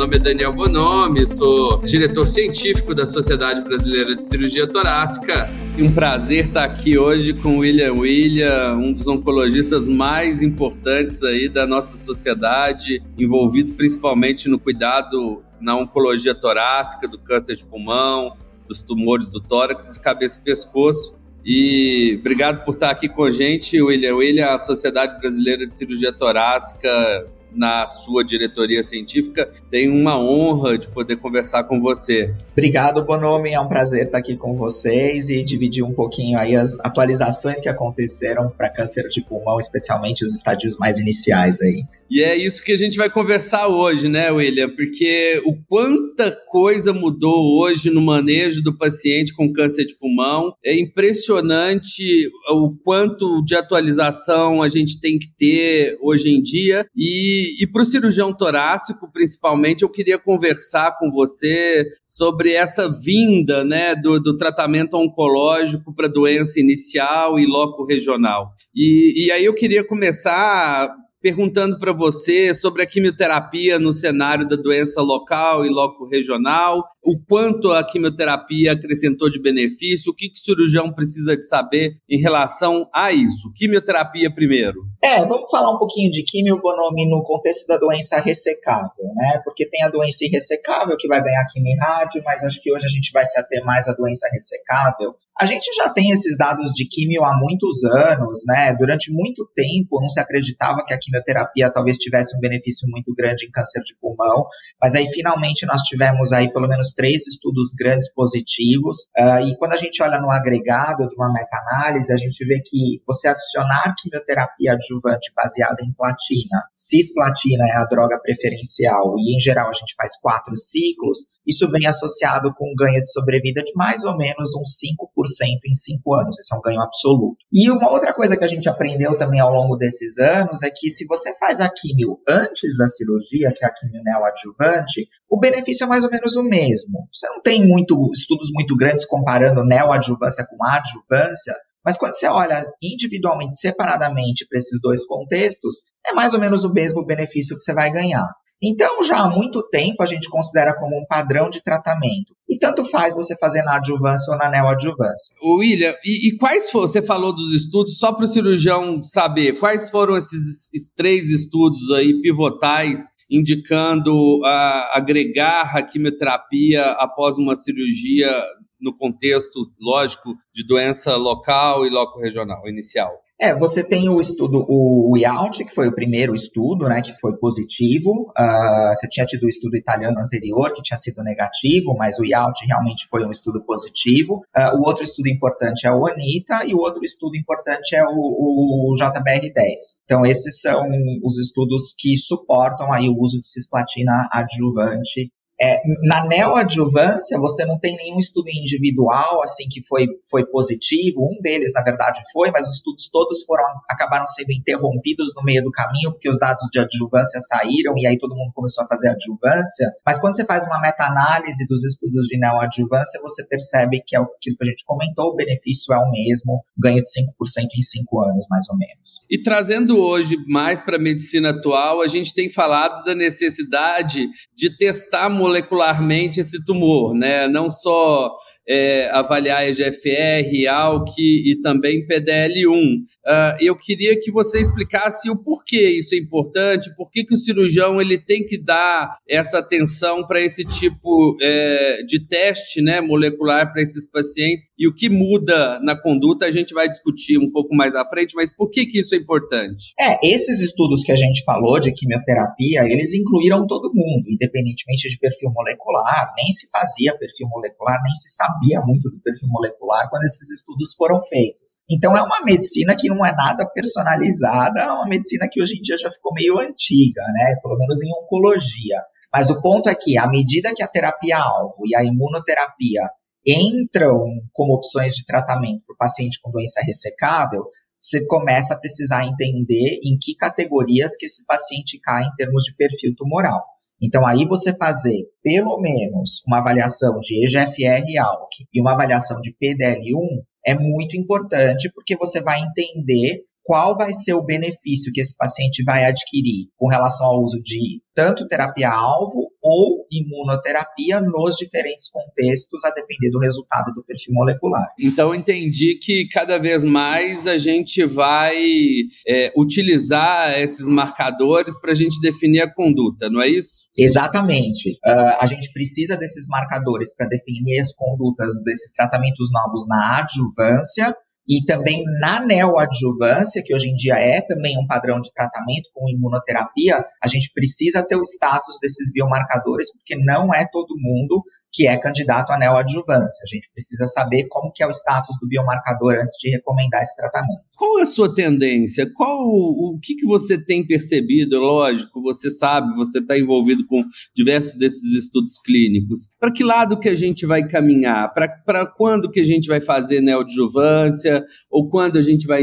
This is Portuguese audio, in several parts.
nome é Daniel Bonomi, sou diretor científico da Sociedade Brasileira de Cirurgia Torácica. E um prazer estar aqui hoje com o William William, um dos oncologistas mais importantes aí da nossa sociedade, envolvido principalmente no cuidado na oncologia torácica, do câncer de pulmão, dos tumores do tórax, de cabeça e pescoço. E obrigado por estar aqui com a gente, William. William, a Sociedade Brasileira de Cirurgia Torácica na sua diretoria científica. Tenho uma honra de poder conversar com você. Obrigado, Bonomi. É um prazer estar aqui com vocês e dividir um pouquinho aí as atualizações que aconteceram para câncer de pulmão, especialmente os estádios mais iniciais aí. E é isso que a gente vai conversar hoje, né, William? Porque o quanta coisa mudou hoje no manejo do paciente com câncer de pulmão. É impressionante o quanto de atualização a gente tem que ter hoje em dia. E e, para o cirurgião torácico, principalmente, eu queria conversar com você sobre essa vinda né, do, do tratamento oncológico para doença inicial e loco regional. E, e aí eu queria começar perguntando para você sobre a quimioterapia no cenário da doença local e loco regional, o quanto a quimioterapia acrescentou de benefício, o que, que o cirurgião precisa de saber em relação a isso. Quimioterapia primeiro. É, vamos falar um pouquinho de quimio, Bonomi, no contexto da doença ressecável, né? Porque tem a doença irressecável que vai ganhar quimio mas acho que hoje a gente vai se ater mais à doença ressecável, a gente já tem esses dados de químio há muitos anos, né? Durante muito tempo não se acreditava que a quimioterapia talvez tivesse um benefício muito grande em câncer de pulmão, mas aí finalmente nós tivemos aí pelo menos três estudos grandes positivos, uh, e quando a gente olha no agregado de uma meta-análise, a gente vê que você adicionar quimioterapia adjuvante baseada em platina, cisplatina é a droga preferencial, e em geral a gente faz quatro ciclos, isso vem associado com um ganho de sobrevida de mais ou menos uns 5% em 5 anos. Isso é um ganho absoluto. E uma outra coisa que a gente aprendeu também ao longo desses anos é que se você faz a químio antes da cirurgia, que é a químio neoadjuvante, o benefício é mais ou menos o mesmo. Você não tem muito, estudos muito grandes comparando neoadjuvância com adjuvância, mas quando você olha individualmente, separadamente para esses dois contextos, é mais ou menos o mesmo benefício que você vai ganhar. Então, já há muito tempo, a gente considera como um padrão de tratamento. E tanto faz você fazer na adjuvância ou na neoadjuvância. William, e, e quais foram, você falou dos estudos, só para o cirurgião saber, quais foram esses, esses três estudos aí pivotais indicando agregar a quimioterapia após uma cirurgia no contexto, lógico, de doença local e loco regional inicial? É, você tem o estudo, o IALT, que foi o primeiro estudo, né, que foi positivo. Uh, você tinha tido o estudo italiano anterior, que tinha sido negativo, mas o IALT realmente foi um estudo positivo. Uh, o outro estudo importante é o ANITA e o outro estudo importante é o, o JBR10. Então, esses são os estudos que suportam aí o uso de cisplatina adjuvante é, na neoadjuvância, você não tem nenhum estudo individual, assim, que foi, foi positivo. Um deles, na verdade, foi, mas os estudos todos foram, acabaram sendo interrompidos no meio do caminho, porque os dados de adjuvância saíram e aí todo mundo começou a fazer adjuvância. Mas quando você faz uma meta-análise dos estudos de neoadjuvância, você percebe que é aquilo que a gente comentou, o benefício é o mesmo, ganho de 5% em 5 anos, mais ou menos. E trazendo hoje mais para a medicina atual, a gente tem falado da necessidade de testar molecularmente esse tumor, né? Não só é, avaliar EGFR, ALK e também PDL1. Uh, ah, eu queria que você explicasse o porquê isso é importante, por que, que o cirurgião ele tem que dar essa atenção para esse tipo é, de teste né, molecular para esses pacientes e o que muda na conduta a gente vai discutir um pouco mais à frente, mas por que, que isso é importante? É, esses estudos que a gente falou de quimioterapia, eles incluíram todo mundo, independentemente de perfil molecular, nem se fazia perfil molecular, nem se sabia sabia muito do perfil molecular quando esses estudos foram feitos. Então é uma medicina que não é nada personalizada, é uma medicina que hoje em dia já ficou meio antiga, né? Pelo menos em oncologia. Mas o ponto é que, à medida que a terapia-alvo e a imunoterapia entram como opções de tratamento para o paciente com doença ressecável, você começa a precisar entender em que categorias que esse paciente cai em termos de perfil tumoral. Então, aí você fazer pelo menos uma avaliação de EGFR-ALK e uma avaliação de PDL1 é muito importante, porque você vai entender qual vai ser o benefício que esse paciente vai adquirir com relação ao uso de tanto terapia-alvo ou imunoterapia nos diferentes contextos, a depender do resultado do perfil molecular. Então, entendi que cada vez mais a gente vai é, utilizar esses marcadores para a gente definir a conduta, não é isso? Exatamente. Uh, a gente precisa desses marcadores para definir as condutas desses tratamentos novos na adjuvância e também na neoadjuvância, que hoje em dia é também um padrão de tratamento com imunoterapia, a gente precisa ter o status desses biomarcadores, porque não é todo mundo que é candidato à neoadjuvância. A gente precisa saber como que é o status do biomarcador antes de recomendar esse tratamento. Qual é a sua tendência? Qual o que, que você tem percebido? Lógico, você sabe, você está envolvido com diversos desses estudos clínicos. Para que lado que a gente vai caminhar? Para quando que a gente vai fazer neoadjuvância? Ou quando a gente vai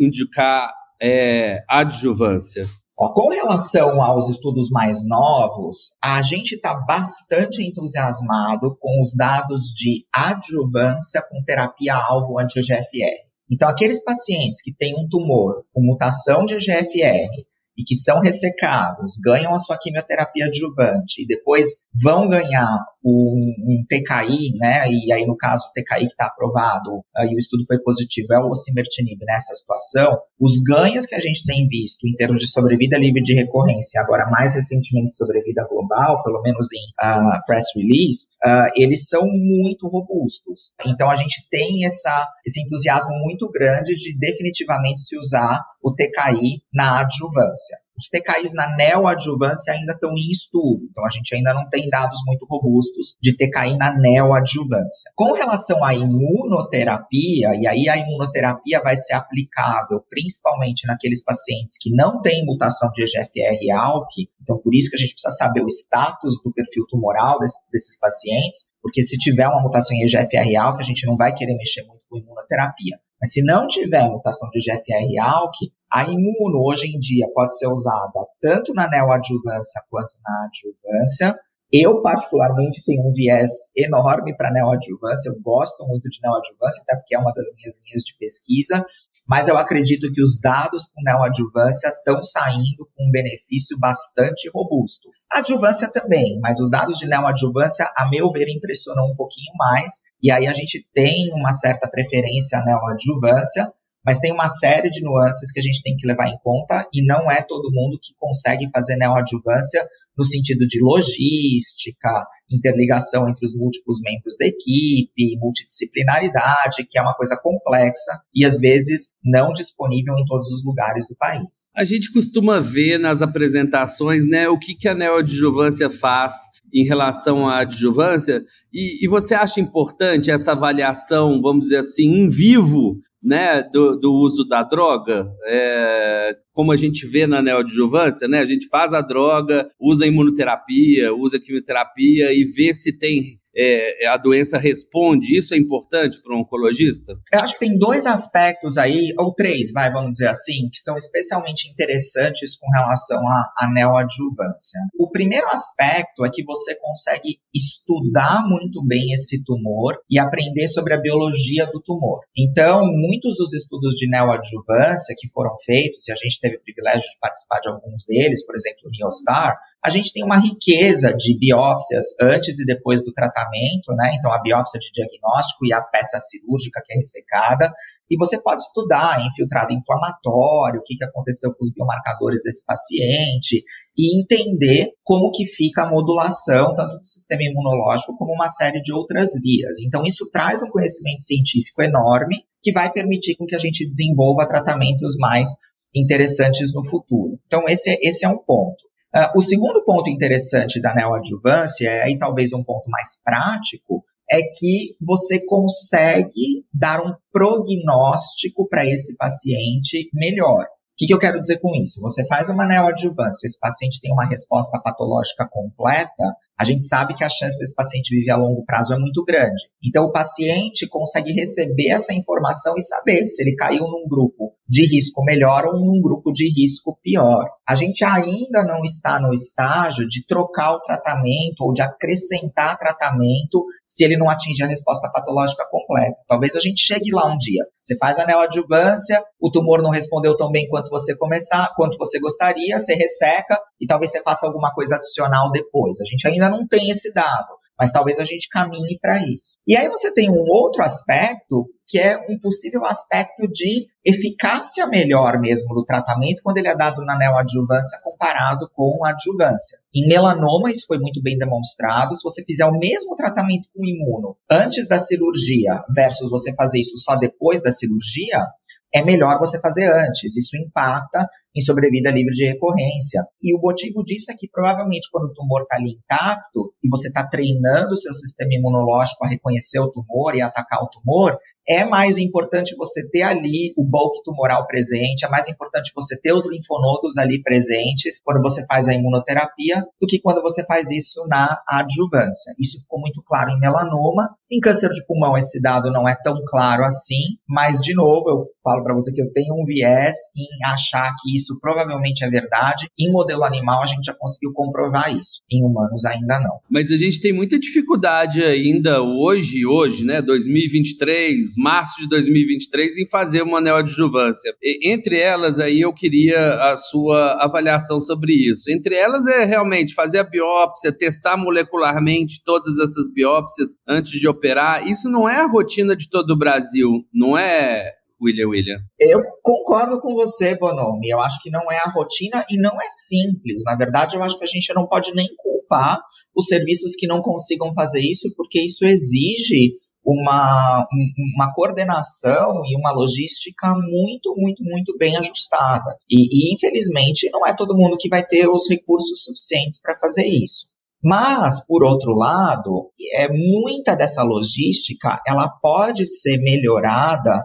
indicar é, adjuvância? Com relação aos estudos mais novos, a gente está bastante entusiasmado com os dados de adjuvância com terapia-alvo anti-GFR. Então, aqueles pacientes que têm um tumor com mutação de GFR e que são ressecados, ganham a sua quimioterapia adjuvante e depois vão ganhar um, um TKI, né? E aí, no caso, o TKI que está aprovado e o estudo foi positivo é o osimertinib nessa situação, os ganhos que a gente tem visto em termos de sobrevida livre de recorrência, agora mais recentemente sobrevida global, pelo menos em uh, press release, uh, eles são muito robustos. Então, a gente tem essa, esse entusiasmo muito grande de definitivamente se usar o TKI na adjuvância. Os TKIs na neoadjuvância ainda estão em estudo, então a gente ainda não tem dados muito robustos de TKI na neoadjuvância. Com relação à imunoterapia, e aí a imunoterapia vai ser aplicável principalmente naqueles pacientes que não têm mutação de EGFR e ALK, então por isso que a gente precisa saber o status do perfil tumoral desse, desses pacientes, porque se tiver uma mutação em EGFR e ALK, a gente não vai querer mexer muito com imunoterapia. Mas se não tiver mutação de GFR e ALK, a imuno hoje em dia pode ser usada tanto na neoadjuvância quanto na adjuvância. Eu, particularmente, tenho um viés enorme para neoadjuvância. Eu gosto muito de neoadjuvância, até porque é uma das minhas linhas de pesquisa mas eu acredito que os dados com neoadjuvância estão saindo com um benefício bastante robusto. Adjuvância também, mas os dados de neoadjuvância, a meu ver, impressionam um pouquinho mais, e aí a gente tem uma certa preferência à neoadjuvância, mas tem uma série de nuances que a gente tem que levar em conta e não é todo mundo que consegue fazer neoadjuvância no sentido de logística, interligação entre os múltiplos membros da equipe, multidisciplinaridade, que é uma coisa complexa e às vezes não disponível em todos os lugares do país. A gente costuma ver nas apresentações, né, o que, que a neoadjuvância faz em relação à adjuvância, e, e você acha importante essa avaliação, vamos dizer assim, em vivo né, do, do uso da droga, é, como a gente vê na neoadjuvância, né? A gente faz a droga, usa imunoterapia, usa quimioterapia e vê se tem é, a doença responde. Isso é importante para um oncologista? Eu acho que tem dois aspectos aí, ou três, vai, vamos dizer assim, que são especialmente interessantes com relação à, à neoadjuvância. O primeiro aspecto é que você consegue estudar muito bem esse tumor e aprender sobre a biologia do tumor. Então, muitos dos estudos de neoadjuvância que foram feitos, e a gente teve o privilégio de participar de alguns deles, por exemplo, o NeoStar, a gente tem uma riqueza de biópsias antes e depois do tratamento, né? Então, a biópsia de diagnóstico e a peça cirúrgica que é ressecada. E você pode estudar infiltrado inflamatório, o que, aconteceu com os biomarcadores desse paciente, e entender como que fica a modulação, tanto do sistema imunológico como uma série de outras vias. Então, isso traz um conhecimento científico enorme que vai permitir com que a gente desenvolva tratamentos mais interessantes no futuro. Então, esse, esse é um ponto. Uh, o segundo ponto interessante da neoadjuvância, e aí talvez um ponto mais prático, é que você consegue dar um prognóstico para esse paciente melhor. O que, que, eu quero dizer com isso? Você faz uma neoadjuvância, esse paciente tem uma resposta patológica completa, a gente sabe que a chance desse paciente viver a longo prazo é muito grande. Então, o paciente consegue receber essa informação e saber se ele caiu num grupo de risco melhor ou num grupo de risco pior. A gente ainda não está no estágio de trocar o tratamento ou de acrescentar tratamento se ele não atinge a resposta patológica completa. Talvez a gente chegue lá um dia. Você faz a neoadjuvância, o tumor não respondeu tão bem quanto você começar, quanto você gostaria, você resseca e talvez você faça alguma coisa adicional depois. A gente ainda não tem esse dado mas talvez a gente caminhe para isso. E aí você tem um outro aspecto que é um possível aspecto de eficácia melhor mesmo do tratamento quando ele é dado na neoadjuvância comparado com a adjuvância. Em melanoma, isso foi muito bem demonstrado. Se você fizer o mesmo tratamento com imuno antes da cirurgia versus você fazer isso só depois da cirurgia, é melhor você fazer antes. Isso impacta em sobrevida livre de recorrência. E o motivo disso é que provavelmente quando o tumor está ali intacto e você está treinando o seu sistema imunológico a reconhecer o tumor e atacar o tumor, é mais importante você ter ali o bulk tumoral presente, é mais importante você ter os linfonodos ali presentes quando você faz a imunoterapia do que quando você faz isso na adjuvância. Isso ficou muito claro em melanoma. Em câncer de pulmão esse dado não é tão claro assim, mas de novo eu falo para você que eu tenho um viés em achar que isso provavelmente é verdade. Em modelo animal a gente já conseguiu comprovar isso, em humanos ainda não. Mas a gente tem muita dificuldade ainda hoje, hoje, né, 2023, março de 2023, em fazer uma neoadjuvância. E, entre elas, aí eu queria a sua avaliação sobre isso. Entre elas é realmente fazer a biópsia, testar molecularmente todas essas biópsias antes de operar. Isso não é a rotina de todo o Brasil, não é, William William? Eu concordo com você, Bonomi. Eu acho que não é a rotina e não é simples. Na verdade, eu acho que a gente não pode nem culpar os serviços que não consigam fazer isso, porque isso exige uma, uma coordenação e uma logística muito, muito, muito bem ajustada. E, e, infelizmente, não é todo mundo que vai ter os recursos suficientes para fazer isso. Mas, por outro lado, é, muita dessa logística ela pode ser melhorada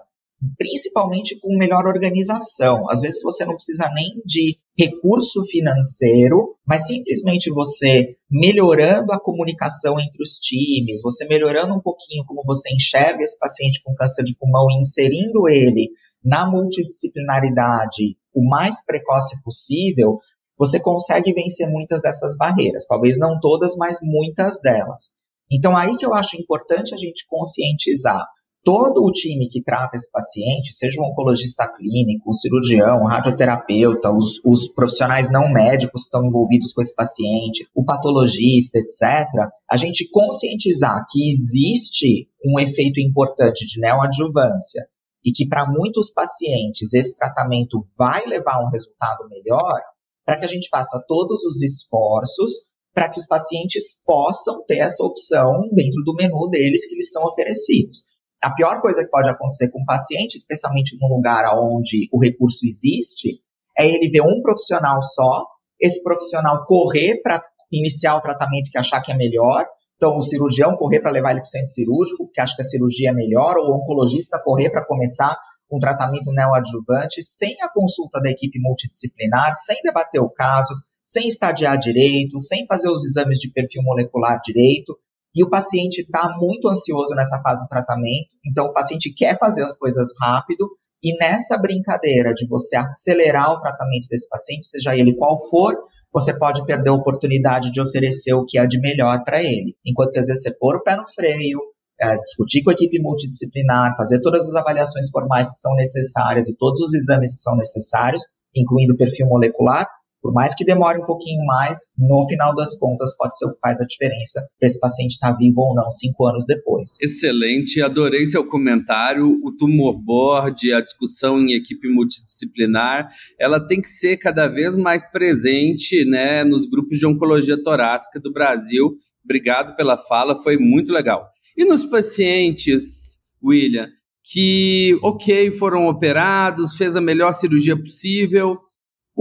principalmente com melhor organização. Às vezes você não precisa nem de recurso financeiro, mas simplesmente você melhorando a comunicação entre os times, você melhorando um pouquinho como você enxerga esse paciente com câncer de pulmão e inserindo ele na multidisciplinaridade o mais precoce possível, você consegue vencer muitas dessas barreiras. Talvez não todas, mas muitas delas. Então, aí que eu acho importante a gente conscientizar todo o time que trata esse paciente, seja um oncologista clínico, um cirurgião, um radioterapeuta, os, os profissionais não médicos que estão envolvidos com esse paciente, o patologista, etc., a gente conscientizar que existe um efeito importante de neoadjuvância e que para muitos pacientes esse tratamento vai levar a um resultado melhor, para que a gente faça todos os esforços para que os pacientes possam ter essa opção dentro do menu deles que lhes são oferecidos. A pior coisa que pode acontecer com o paciente, especialmente num lugar onde o recurso existe, é ele ver um profissional só, esse profissional correr para iniciar o tratamento que achar que é melhor, então o cirurgião correr para levar ele para o centro cirúrgico, que acha que a cirurgia é melhor, ou o oncologista correr para começar um tratamento neoadjuvante, sem a consulta da equipe multidisciplinar, sem debater o caso, sem estadiar direito, sem fazer os exames de perfil molecular direito, e o paciente está muito ansioso nessa fase do tratamento, então o paciente quer fazer as coisas rápido, e nessa brincadeira de você acelerar o tratamento desse paciente, seja ele qual for, você pode perder a oportunidade de oferecer o que é de melhor para ele. Enquanto que às vezes você pôr o pé no freio, é, discutir com a equipe multidisciplinar, fazer todas as avaliações formais que são necessárias e todos os exames que são necessários, incluindo o perfil molecular, por mais que demore um pouquinho mais, no final das contas pode ser o que faz a diferença para esse paciente estar tá vivo ou não cinco anos depois. Excelente, adorei seu comentário. O tumor board, a discussão em equipe multidisciplinar, ela tem que ser cada vez mais presente né, nos grupos de oncologia torácica do Brasil. Obrigado pela fala, foi muito legal. E nos pacientes, William, que, ok, foram operados, fez a melhor cirurgia possível,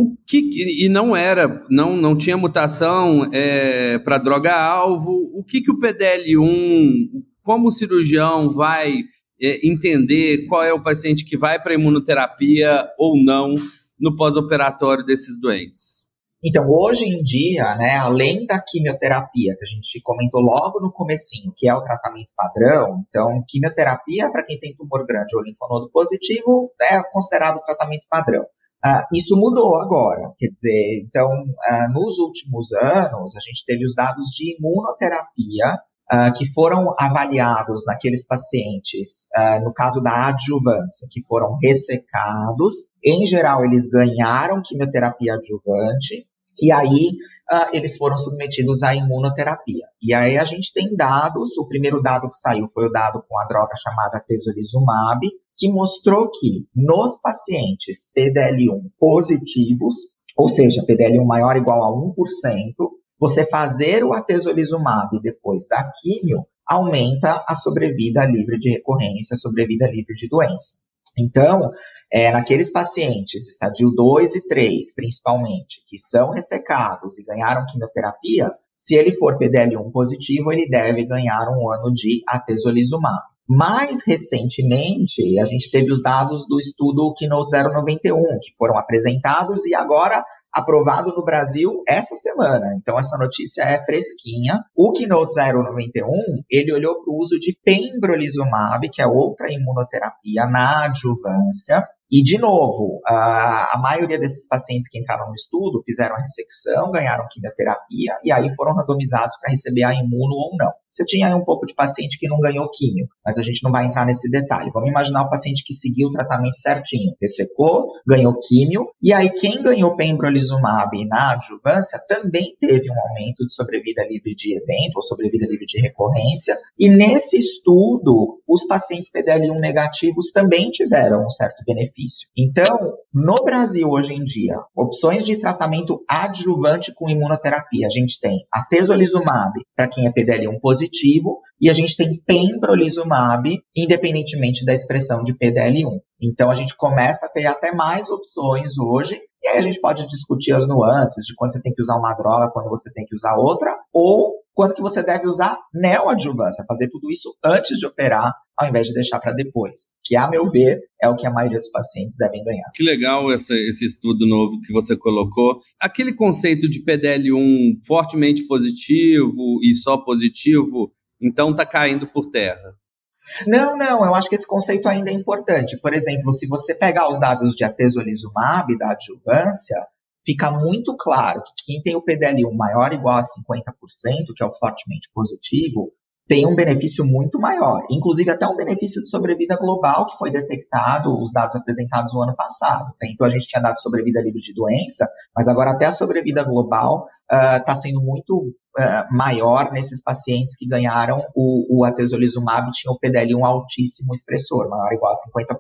o que e não era, não, não tinha mutação é, para droga alvo. O que que o PDL1, como o cirurgião vai é, entender qual é o paciente que vai para imunoterapia ou não no pós-operatório desses doentes? Então, hoje em dia, né, além da quimioterapia, que a gente comentou logo no comecinho, que é o tratamento padrão, então, quimioterapia para quem tem tumor grande ou linfonodo positivo é considerado tratamento padrão. Uh, isso mudou agora, quer dizer, então, uh, nos últimos anos, a gente teve os dados de imunoterapia uh, que foram avaliados naqueles pacientes, no caso da adjuvância, que foram ressecados. Em geral, eles ganharam quimioterapia adjuvante, e aí eles foram submetidos à imunoterapia. E aí a gente tem dados, o primeiro dado que saiu foi o dado com a droga chamada tesolizumab, que mostrou que nos pacientes PDL1 positivos, ou seja, PDL1 maior ou igual a 1%, você fazer o atezolizumab depois da químio aumenta a sobrevida livre de recorrência, a sobrevida livre de doença. Então, é, naqueles pacientes, estadio 2 e 3, principalmente, que são ressecados e ganharam quimioterapia, se ele for PDL1 positivo, ele deve ganhar um ano de atezolizumab. Mais recentemente, a gente teve os dados do estudo Keynote 091, que foram apresentados e agora aprovado no Brasil essa semana. Então, essa notícia é fresquinha. O Keynote 091, ele olhou para o uso de pembrolizumab, que é outra imunoterapia na adjuvância, e, de novo, a, a, maioria desses pacientes que entraram no estudo fizeram a ressecção, ganharam quimioterapia e aí foram randomizados para receber a imuno ou não. Você tinha aí um pouco de paciente que não ganhou químio, mas a gente não vai entrar nesse detalhe. Vamos imaginar o paciente que seguiu o tratamento certinho, ressecou, ganhou químio, e aí quem ganhou pembrolizumab na adjuvância também teve um aumento de sobrevida livre de evento ou sobrevida livre de recorrência, e nesse estudo, os pacientes PDL1 negativos também tiveram um certo benefício. Então, no Brasil hoje em dia, opções de tratamento adjuvante com imunoterapia, a gente tem a tesolizumab para quem é PDL1 positivo, positivo e a gente tem pembrolizumab, independentemente da expressão de PDL1. Então a gente começa a ter até mais opções hoje, e aí a gente pode discutir as nuances de quando você tem que usar uma droga, quando você tem que usar outra, ou quanto que você deve usar neoadjuvância, fazer tudo isso antes de operar, ao invés de deixar para depois, que a meu ver é o que a maioria dos pacientes devem ganhar. Que legal essa, esse estudo novo que você colocou. Aquele conceito de PDL1 fortemente positivo e só positivo, então está caindo por terra. Não, não, eu acho que esse conceito ainda é importante. Por exemplo, se você pegar os dados de atezolizumab da adjuvância, fica muito claro que quem tem o PDL1 maior ou igual a 50%, que é o fortemente positivo, tem um benefício muito maior, inclusive até um benefício de sobrevida global que foi detectado, os dados apresentados no ano passado. Né? Então a gente tinha dado sobrevida livre de doença, mas agora até a sobrevida global está uh, sendo muito uh, maior nesses pacientes que ganharam o, o atezolizumab e tinham o PDL1 altíssimo expressor, maior ou igual a 50%.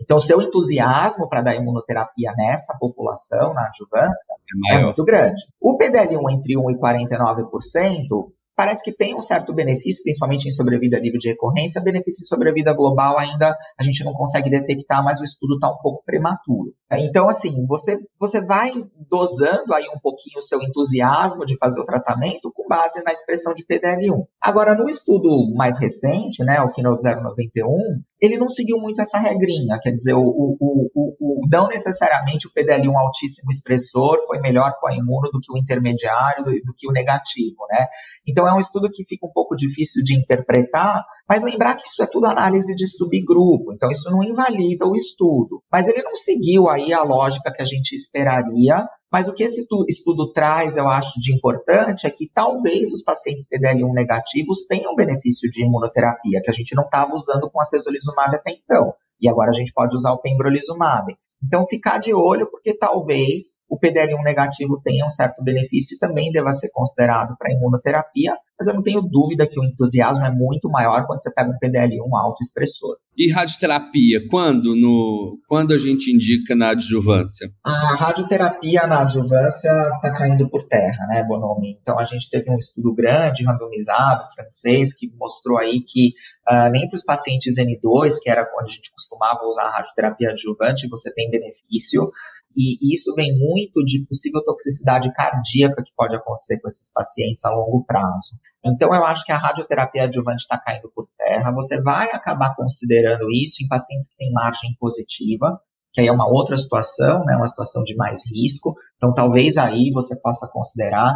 Então seu entusiasmo para dar imunoterapia nessa população, na adjuvância, é, é muito grande. O PDL1 entre 1 e 49%, parece que tem um certo benefício, principalmente em sobrevida livre de recorrência. Benefício em sobrevida global ainda a gente não consegue detectar, mas o estudo está um pouco prematuro. Então, assim, você, você vai dosando aí um pouquinho o seu entusiasmo de fazer o tratamento com base na expressão de PDL1. Agora, no estudo mais recente, né, o Keynote 091, ele não seguiu muito essa regrinha, quer dizer, o, o, o, o, não necessariamente o PDL1 altíssimo expressor foi melhor com a imuno do que o intermediário, do, do que o negativo, né? Então é um estudo que fica um pouco difícil de interpretar, mas lembrar que isso é tudo análise de subgrupo, então isso não invalida o estudo. Mas ele não seguiu aí a lógica que a gente esperaria mas o que esse estudo traz, eu acho, de importante é que talvez os pacientes PDL1 negativos tenham benefício de imunoterapia, que a gente não estava usando com a tesolizumab até então. E agora a gente pode usar o pembrolizumab. Então, ficar de olho, porque talvez o PDL1 negativo tenha um certo benefício e também deva ser considerado para imunoterapia, mas eu não tenho dúvida que o entusiasmo é muito maior quando você pega um PDL1 alto expressor. E radioterapia, quando, no, quando a gente indica na adjuvância? A radioterapia na adjuvância está caindo por terra, né, Bonomi? Então, a gente teve um estudo grande, randomizado, francês, que mostrou aí que uh, nem para os pacientes N2, que era quando a gente costumava usar a radioterapia adjuvante, você tem benefício, e isso vem muito de possível toxicidade cardíaca que pode acontecer com esses pacientes a longo prazo. Então, eu acho que a radioterapia adjuvante está caindo por terra. Você vai acabar considerando isso em pacientes que têm margem positiva, que aí é uma outra situação, né, uma situação de mais risco. Então, talvez aí você possa considerar,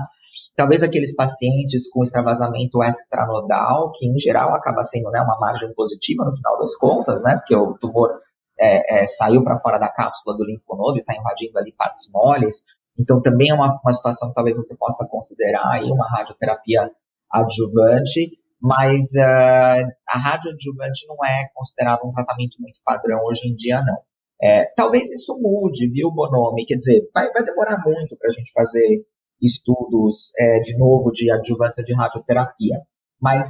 talvez aqueles pacientes com extravasamento extranodal, que em geral acaba sendo né, uma margem positiva no final das contas, né, porque o tumor é, é, saiu para fora da cápsula do linfonodo e está invadindo ali partes moles. Então, também é uma, uma situação que talvez você possa considerar aí uma radioterapia adjuvante, mas uh, a radioadjuvante não é considerado um tratamento muito padrão hoje em dia, não. É, talvez isso mude, viu, Bonomi? Quer dizer, vai, vai demorar muito para a gente fazer estudos é, de novo de adjuvância de radioterapia. Mas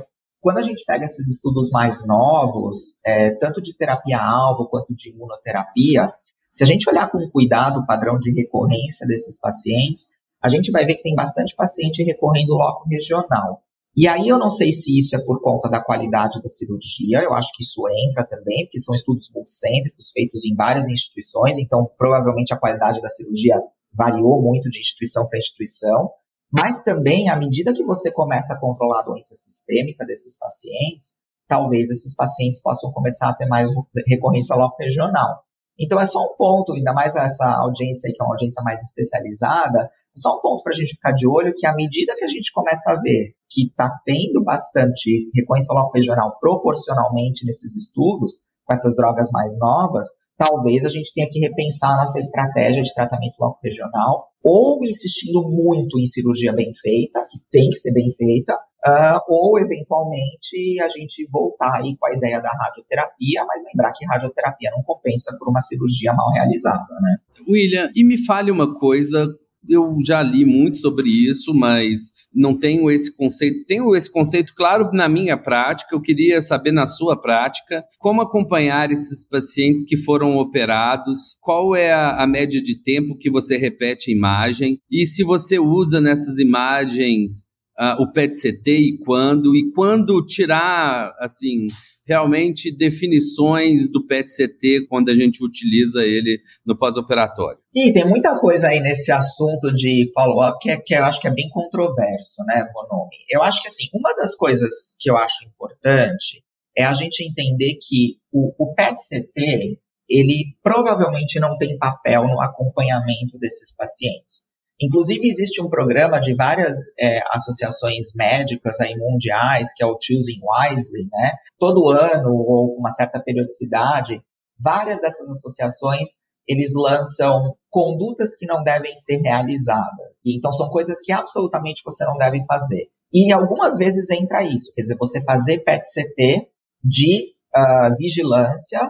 quando a gente pega esses estudos mais novos, é, tanto de terapia-alvo quanto de imunoterapia, se a gente olhar com cuidado o padrão de recorrência desses pacientes, a gente vai ver que tem bastante paciente recorrendo loco regional. E aí eu não sei se isso é por conta da qualidade da cirurgia, eu acho que isso entra também, porque são estudos multicêntricos feitos em várias instituições, então provavelmente a qualidade da cirurgia variou muito de instituição para instituição, mas também à medida que você começa a controlar a doença sistêmica desses pacientes, talvez esses pacientes possam começar a ter mais recorrência local regional. Então é só um ponto, ainda mais essa audiência aí, que é uma audiência mais especializada, é só um ponto para a gente ficar de olho que à medida que a gente começa a ver que está tendo bastante recorrência local regional proporcionalmente nesses estudos, com essas drogas mais novas, talvez a gente tenha que repensar nossa estratégia de tratamento local regional, ou insistindo muito em cirurgia bem feita, que tem que ser bem feita, uh, ou eventualmente a gente voltar aí com a ideia da radioterapia, mas lembrar que radioterapia não compensa por uma cirurgia mal realizada, né? William, e me fale uma coisa, eu já li muito sobre isso, mas não tenho esse conceito. Tenho esse conceito, claro, na minha prática. Eu queria saber na sua prática como acompanhar esses pacientes que foram operados, qual é a, a média de tempo que você repete a imagem e se você usa nessas imagens uh, o PET-CT e quando, e quando tirar, assim, realmente definições do PET-CT quando a gente utiliza ele no pós-operatório. E tem muita coisa aí nesse assunto de follow-up que, é, que eu acho que é bem controverso, né, Bonomi? Eu acho que, assim, uma das coisas que eu acho importante é a gente entender que o, o PET-CT, ele provavelmente não tem papel no acompanhamento desses pacientes. Inclusive, existe um programa de várias é, associações médicas aí mundiais, que é o Choosing Wisely, né? Todo ano, ou com uma certa periodicidade, várias dessas associações, eles lançam condutas que não devem ser realizadas. E, então, são coisas que absolutamente você não deve fazer. E algumas vezes entra isso, quer dizer, você fazer PET-CT de uh, vigilância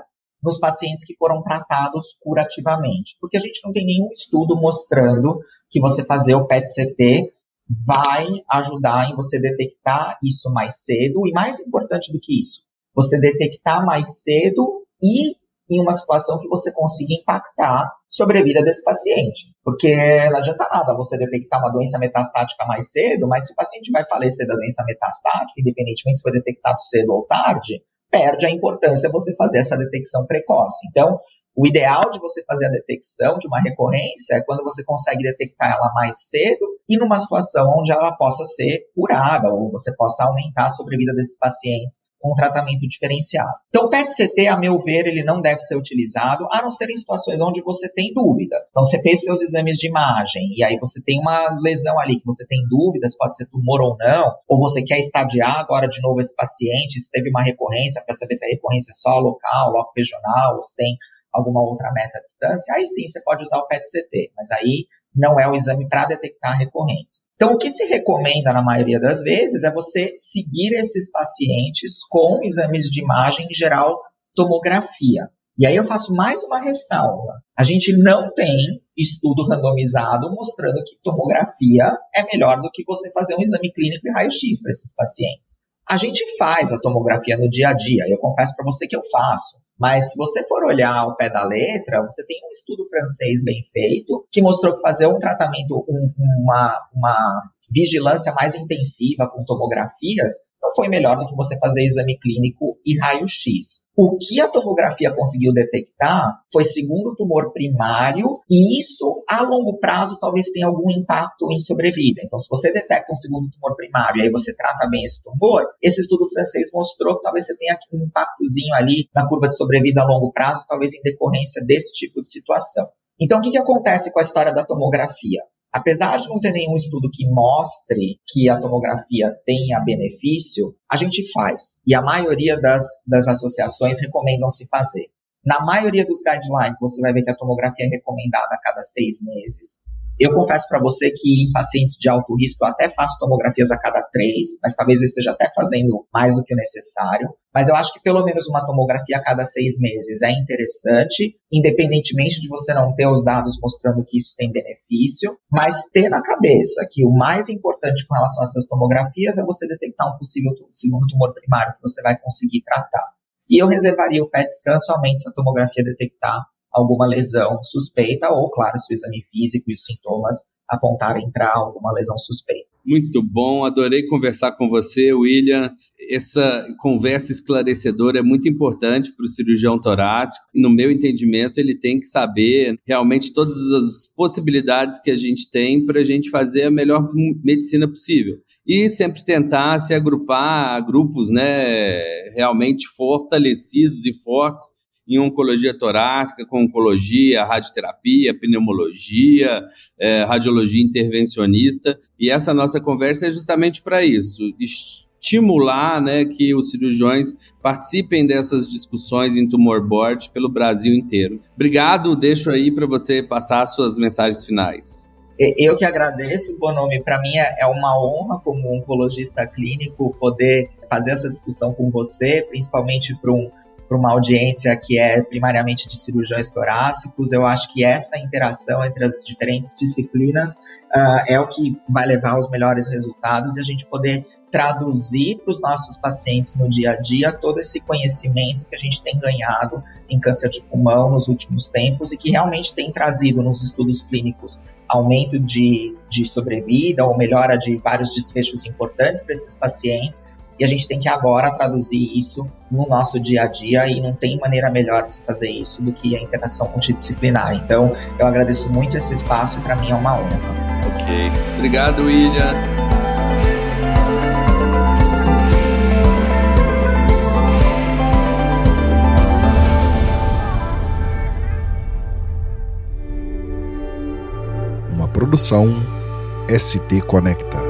nos pacientes que foram tratados curativamente. Porque a gente não tem nenhum estudo mostrando que você fazer o PET-CT vai ajudar em você detectar isso mais cedo e mais importante do que isso, você detectar mais cedo e em uma situação que você consiga impactar sobre a vida desse paciente. Porque não adianta nada você detectar uma doença metastática mais cedo, mas se o paciente vai falecer da doença metastática, independentemente se foi detectado cedo ou tarde, perde a importância você fazer essa detecção precoce. Então, o ideal de você fazer a detecção de uma recorrência é quando você consegue detectar ela mais cedo e numa situação onde ela possa ser curada ou você possa aumentar a sobrevida desses pacientes com um tratamento diferenciado. Então, o PET-CT, a meu ver, ele não deve ser utilizado, a não ser em situações onde você tem dúvida. Então, você fez seus exames de imagem e aí você tem uma lesão ali que você tem dúvidas, pode ser tumor ou não, ou você quer estadiar agora de novo esse paciente, se teve uma recorrência, para saber se a recorrência é só local, local regional, ou se tem alguma outra meta à distância, aí sim você pode usar o PET-CT, mas aí não é o exame para detectar a recorrência. Então, o que se recomenda na maioria das vezes é você seguir esses pacientes com exames de imagem, em geral, tomografia. E aí eu faço mais uma ressalva. A gente não tem estudo randomizado mostrando que tomografia é melhor do que você fazer um exame clínico e raio-x para esses pacientes. A gente faz a tomografia no dia a dia, eu confesso para você que eu faço. Mas se você for olhar ao pé da letra, você tem um estudo francês bem feito que mostrou que fazer um tratamento, um, uma, uma vigilância mais intensiva com tomografias não foi melhor do que você fazer exame clínico e raio-x. O que a tomografia conseguiu detectar foi segundo tumor primário, e isso a longo prazo talvez tenha algum impacto em sobrevida. Então, se você detecta um segundo tumor primário e aí você trata bem esse tumor, esse estudo francês mostrou que talvez você tenha um impactozinho ali na curva de sobrevida a longo prazo, talvez em decorrência desse tipo de situação. Então, o que, que acontece com a história da tomografia? Apesar de não ter nenhum estudo que mostre que a tomografia tenha benefício, a gente faz. E a maioria das, das associações recomendam se fazer. Na maioria dos guidelines, você vai ver que a tomografia é recomendada a cada seis meses. Eu confesso para você que em pacientes de alto risco eu até faço tomografias a cada três, mas talvez eu esteja até fazendo mais do que o necessário. Mas eu acho que pelo menos uma tomografia a cada seis meses é interessante, independentemente de você não ter os dados mostrando que isso tem benefício, mas ter na cabeça que o mais importante com relação a essas tomografias é você detectar um possível segundo tumor primário que você vai conseguir tratar. E eu reservaria o PET scan somente se a tomografia detectar alguma lesão suspeita, ou, claro, se o exame físico e os sintomas apontarem para alguma lesão suspeita. Muito bom, adorei conversar com você, William. Essa conversa esclarecedora é muito importante para o cirurgião torácico. No meu entendimento, ele tem que saber realmente todas as possibilidades que a gente tem para a gente fazer a melhor medicina possível. E sempre tentar se agrupar a grupos né, realmente fortalecidos e fortes em oncologia torácica, com oncologia, radioterapia, pneumologia, é, radiologia intervencionista. E essa nossa conversa é justamente para isso, estimular né, que os cirurgiões participem dessas discussões em tumor board pelo Brasil inteiro. Obrigado, deixo aí para você passar as suas mensagens finais. Eu que agradeço, Bonomi. Para mim é, é uma honra, como oncologista clínico, poder fazer essa discussão com você, principalmente para um para uma audiência que é primariamente de cirurgiões torácicos. Eu acho que essa interação entre as diferentes disciplinas uh, é o que vai levar aos melhores resultados e a gente poder traduzir para os nossos pacientes no dia a dia todo esse conhecimento que a gente tem ganhado em câncer de pulmão nos últimos tempos e que realmente tem trazido nos estudos clínicos aumento de, de sobrevida ou melhora de vários desfechos importantes para esses pacientes, e a gente tem que agora traduzir isso no nosso dia a dia e não tem maneira melhor de se fazer isso do que a interação multidisciplinar. Então, eu agradeço muito esse espaço e para mim é uma honra. Ok. Obrigado, William. Uma produção ST Conecta.